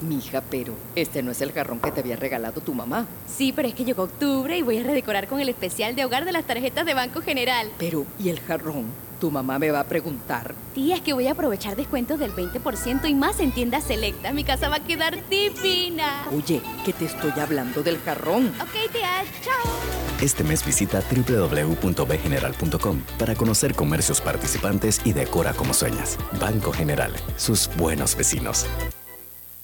Mija, pero este no es el jarrón que te había regalado tu mamá. Sí, pero es que llegó octubre y voy a redecorar con el especial de hogar de las tarjetas de Banco General. Pero, ¿y el jarrón? Tu mamá me va a preguntar. Tía, es que voy a aprovechar descuentos del 20% y más en tiendas selecta. Mi casa va a quedar divina. Oye, que te estoy hablando del jarrón. Ok, tía, chao. Este mes visita www.bgeneral.com para conocer comercios participantes y decora como sueñas. Banco General, sus buenos vecinos.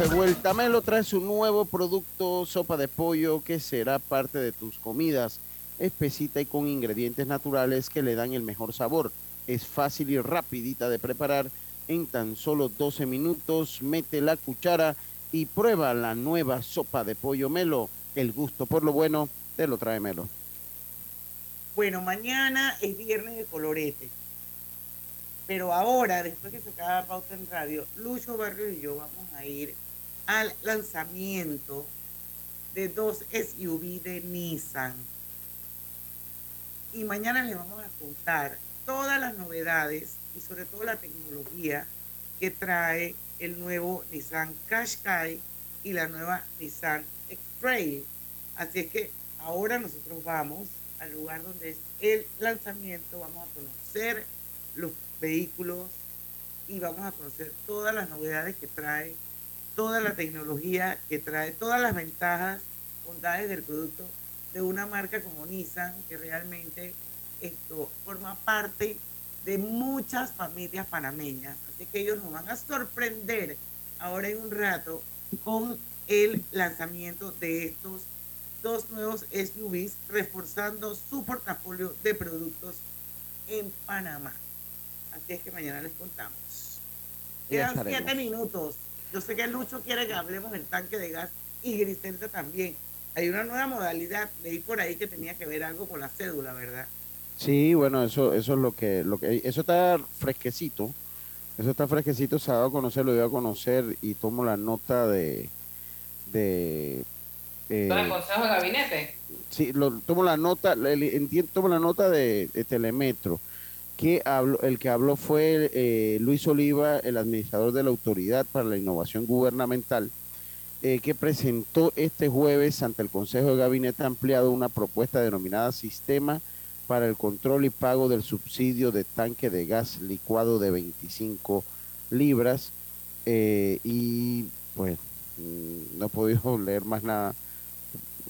De vuelta. Melo trae su nuevo producto, sopa de pollo, que será parte de tus comidas. Espesita y con ingredientes naturales que le dan el mejor sabor. Es fácil y rapidita de preparar. En tan solo 12 minutos, mete la cuchara y prueba la nueva sopa de pollo Melo. El gusto por lo bueno te lo trae Melo. Bueno, mañana es viernes de colorete. Pero ahora, después que se acaba Pauta en Radio, Lucho Barrio y yo vamos a ir al lanzamiento de dos SUV de Nissan. Y mañana les vamos a contar todas las novedades y sobre todo la tecnología que trae el nuevo Nissan Qashqai y la nueva Nissan X-Trail. Así es que ahora nosotros vamos al lugar donde es el lanzamiento, vamos a conocer los vehículos y vamos a conocer todas las novedades que trae, toda la tecnología que trae, todas las ventajas, bondades del producto de una marca como Nissan, que realmente esto forma parte de muchas familias panameñas. Así que ellos nos van a sorprender ahora en un rato con el lanzamiento de estos dos nuevos SUVs, reforzando su portafolio de productos en Panamá. Así es que mañana les contamos. Quedan siete minutos. Yo sé que Lucho quiere que hablemos del tanque de gas y Griselda también. Hay una nueva modalidad, leí por ahí que tenía que ver algo con la cédula, ¿verdad? Sí, bueno, eso, eso es lo que, lo que, eso está fresquecito, eso está fresquecito, se ha dado a conocer, lo dio a conocer y tomo la nota de, de, eh, ¿Todo el consejo de gabinete? sí, lo, tomo la nota, entiendo, tomo la nota de, de Telemetro, que el que habló fue eh, Luis Oliva, el administrador de la Autoridad para la Innovación Gubernamental, eh, que presentó este jueves ante el Consejo de Gabinete Ampliado una propuesta denominada Sistema para el Control y Pago del Subsidio de Tanque de Gas Licuado de 25 libras. eh, y pues no he leer más nada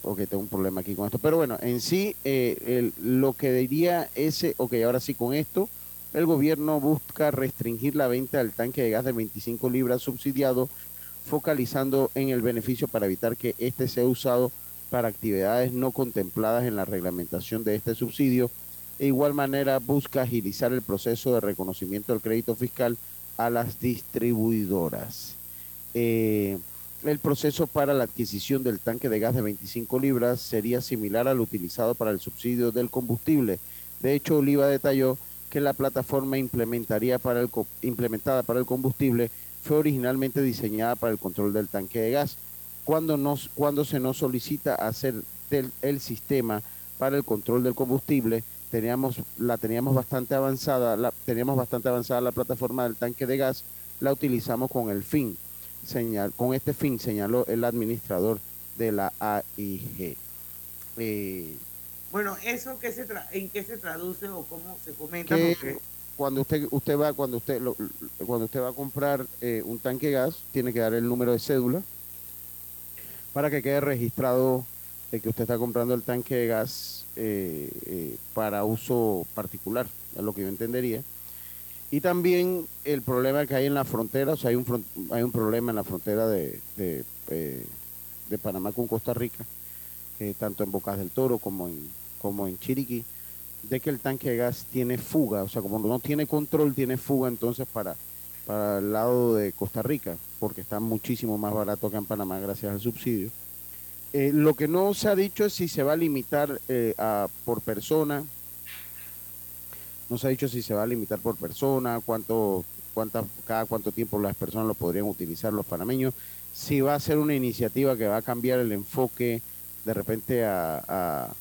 ok, tengo un problema aquí con esto. Pero bueno, en sí, eh, lo que diría ese, ok, ahora sí con esto, el gobierno busca restringir la venta del tanque de gas de 25 libras subsidiado, focalizando en el beneficio para evitar que este sea usado para actividades no contempladas en la reglamentación de este subsidio. De igual manera, busca agilizar el proceso de reconocimiento del crédito fiscal a las distribuidoras. Eh, el proceso para la adquisición del tanque de gas de 25 libras sería similar al utilizado para el subsidio del combustible. De hecho, Oliva detalló que la plataforma implementaría para el implementada para el combustible fue originalmente diseñada para el control del tanque de gas. Cuando, nos, cuando se nos solicita hacer del, el sistema para el control del combustible, teníamos, la teníamos bastante avanzada, la, teníamos bastante avanzada la plataforma del tanque de gas, la utilizamos con el fin señal, con este fin señaló el administrador de la AIG. Eh, Bueno, ¿eso qué se tra- en qué se traduce o cómo se comenta? que Porque cuando usted usted va cuando usted lo- cuando usted va a comprar eh, un tanque de gas tiene que dar el número de cédula para que quede registrado de que usted está comprando el tanque de gas eh, eh, para uso particular es lo que yo entendería y también el problema que hay en la frontera o sea hay un fron- hay un problema en la frontera de de, eh, de Panamá con Costa Rica eh, tanto en Bocas del Toro como en como en Chiriquí de que el tanque de gas tiene fuga, o sea, como no tiene control, tiene fuga entonces para, para el lado de Costa Rica, porque está muchísimo más barato acá en Panamá gracias al subsidio. Eh, lo que no se ha dicho es si se va a limitar eh, a, por persona, no se ha dicho si se va a limitar por persona, cuánto, cuánta, cada cuánto tiempo las personas lo podrían utilizar los panameños, si va a ser una iniciativa que va a cambiar el enfoque de repente a, a-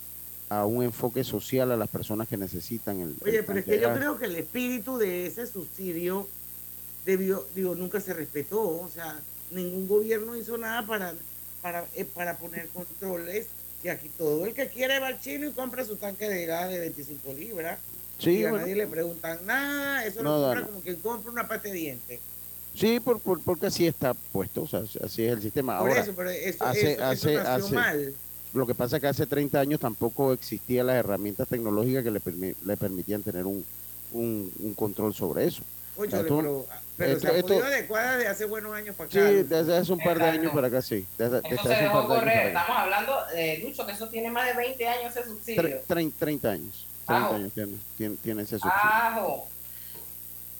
a un enfoque social a las personas que necesitan el, Oye, el pero es que yo creo que el espíritu de ese subsidio debió, digo, nunca se respetó. O sea, ningún gobierno hizo nada para, para, eh, para poner controles. Y aquí todo el que quiere va al chino y compra su tanque de gas de 25 libras. Sí, y a bueno. nadie le preguntan nada. Eso No, lo como quien compra una pata de dientes. Sí, por, por- porque así está puesto, o sea, así es el sistema. Por Ahora, eso, pero eso, hace, eso, eso hace, nació hace- mal. Lo que pasa es que hace 30 años tampoco existían las herramientas tecnológicas que le, permi- le permitían tener un, un, un control sobre eso. Oye, O sea, tú- pero, pero esto- se ha esto- podido adecuar desde hace buenos años para sí, acá. desde hace un par de años para acá, sí. Desde, desde Eso hace se un par dejó de años correr. acá. Estamos hablando de Lucho, que eso tiene más de 20 años ese subsidio. Tre- trein- 30 años. 30 Ajo. años tiene, tiene, tiene ese subsidio.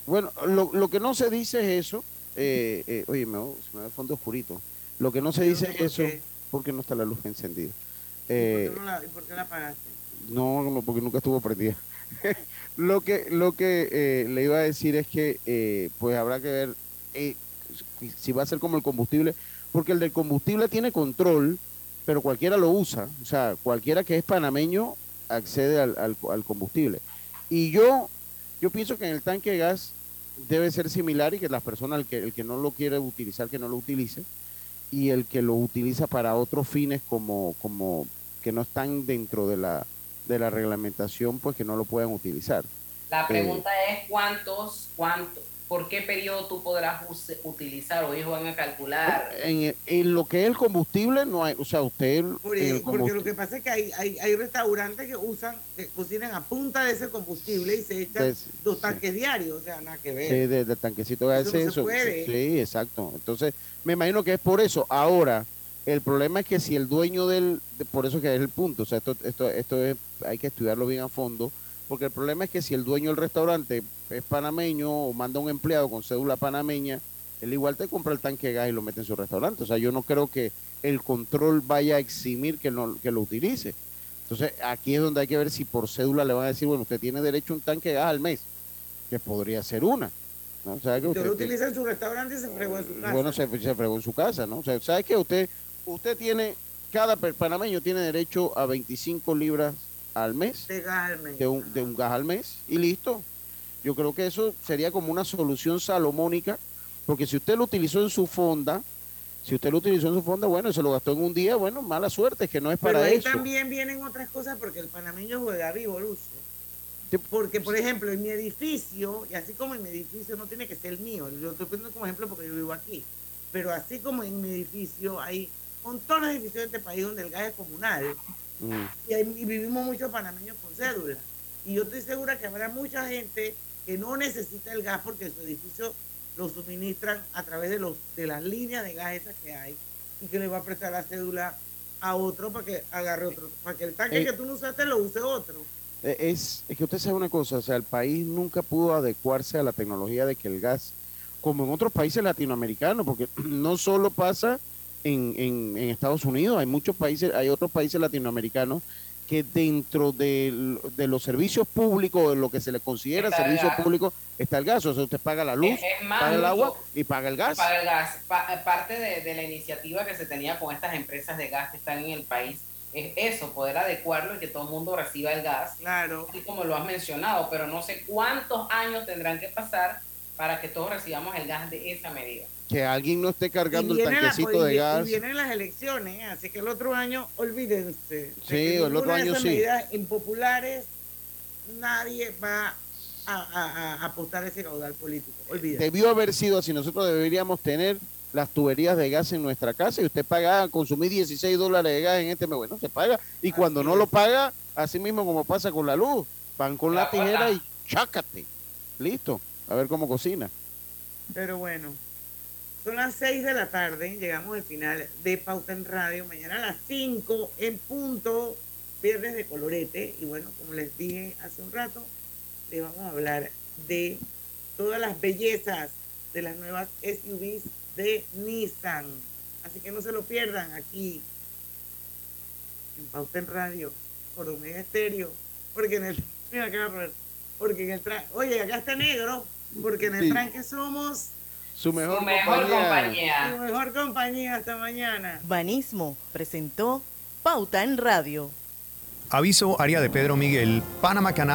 Bueno, lo, lo que no se dice es eso. Eh, eh, oye, me, se me va el fondo oscurito. Lo que no se dice es eso porque no está la luz encendida. Eh, ¿Por qué no la- ¿Y por qué la apagaste? no, no, porque nunca estuvo prendida. lo que, lo que eh, le iba a decir es que eh, pues habrá que ver si va a ser como el combustible, porque el del combustible tiene control, pero cualquiera lo usa. O sea, cualquiera que es panameño accede al, al- al combustible. Y yo, yo pienso que en el tanque de gas debe ser similar y que las personas, el que, el que no lo quiere utilizar, que no lo utilice, y el que lo utiliza para otros fines como, como que no están dentro de la, de la reglamentación, pues que no lo puedan utilizar. La Eh, pregunta es cuántos, cuánto, por qué periodo tú podrás use- utilizar o ellos van a calcular. en, en lo que es el combustible, no hay, o sea, usted porque lo que pasa es que hay, hay, hay restaurantes que usan, que cocinan a punta de ese combustible y se echan Des- dos tanques diarios, o sea, nada que ver. sí, de- del tanquecito de Eso gas, no se eso, puede. sí, exacto. Entonces, me imagino que es por eso. Ahora, el problema es que si el dueño del, de- por eso que es el punto, o sea, esto, esto, esto es, hay que estudiarlo bien a fondo, porque el problema es que si el dueño del restaurante es panameño o manda un empleado con cédula panameña, él igual te compra el tanque de gas y lo mete en su restaurante. O sea, yo no creo que el control vaya a eximir que, no, que lo utilice. Entonces, aquí es donde hay que ver si por cédula le van a decir, bueno, usted tiene derecho a un tanque de gas al mes, que podría ser una. ¿no? O sea, que Usted lo utiliza en su restaurante y se fregó en su casa. bueno, se, se fregó en su casa, ¿no? O sea, ¿sabe que usted, usted tiene, cada panameño tiene derecho a 25 libras al mes, de gas al mes. de un, de un gas al mes, y listo. Yo creo que eso sería como una solución salomónica, porque si usted lo utilizó en su fonda, Si usted lo utilizó en su fondo, bueno, se lo gastó en un día, bueno, mala suerte, que no es para Pero ahí eso. también vienen otras cosas porque el panameño juega vivo, Lucio. Porque, por ejemplo, en mi edificio, y así como en mi edificio no tiene que ser el mío, yo estoy poniendo como ejemplo porque yo vivo aquí, pero así como en mi edificio hay montones de edificios en este país donde el gas es comunal Mm. y, hay- y vivimos muchos panameños con cédula. Y yo estoy segura que habrá mucha gente que no necesita el gas porque su edificio lo suministran a través de, los, de las líneas de gas esas que hay y que le va a prestar la cédula a otro para que agarre otro, para que el tanque Eh. que tú no usaste lo use otro. Eh, Es, es que usted sabe una cosa, o sea, el país nunca pudo adecuarse a la tecnología de que el gas, como en otros países latinoamericanos, porque no solo pasa en, en- en Estados Unidos, hay muchos países, hay otros países latinoamericanos que dentro de, de los servicios públicos, de lo que se le considera Está servicio gas. público, está el gas, o sea, usted paga la luz, Es- es más, paga el agua y paga el gas. Para el gas. Pa- parte de, de la iniciativa que se tenía con estas empresas de gas que están en el país es eso, poder adecuarlo y que todo el mundo reciba el gas. Claro. Así como lo has mencionado, pero no sé cuántos años tendrán que pasar para que todos recibamos el gas de esa medida. Que alguien no esté cargando el la- tanquecito de y- gas. Y vienen las elecciones, ¿eh? así que el otro año, olvídense. de Sí, el otro ninguna de año esas sí. medidas impopulares, nadie va a, a- a apostar ese caudal político. Olvídense. Debió haber sido así. Nosotros deberíamos tener las tuberías de gas en nuestra casa y usted paga, consumir 16 dólares de gas en este mes. Bueno, se paga. Y cuando no lo paga, así mismo como pasa con la luz, van con la tijera y chácate. Listo. A ver cómo cocina. Pero bueno, son las 6 de la tarde, llegamos al final de Pauta en Radio. Mañana a las 5 en punto, viernes de colorete. Y bueno, como les dije hace un rato, les vamos a hablar de todas las bellezas de las nuevas SUVs de Nissan. Así que no se lo pierdan aquí en Pauta en Radio por Omega Estéreo. Porque en el. Mira, acá Porque en el tra- Oye, acá está negro. Porque en el tranque somos Su mejor, Su mejor compañía. su mejor compañía hasta mañana. Banismo presentó Pauta en Radio. Aviso Área de Pedro Miguel, Panama Canal.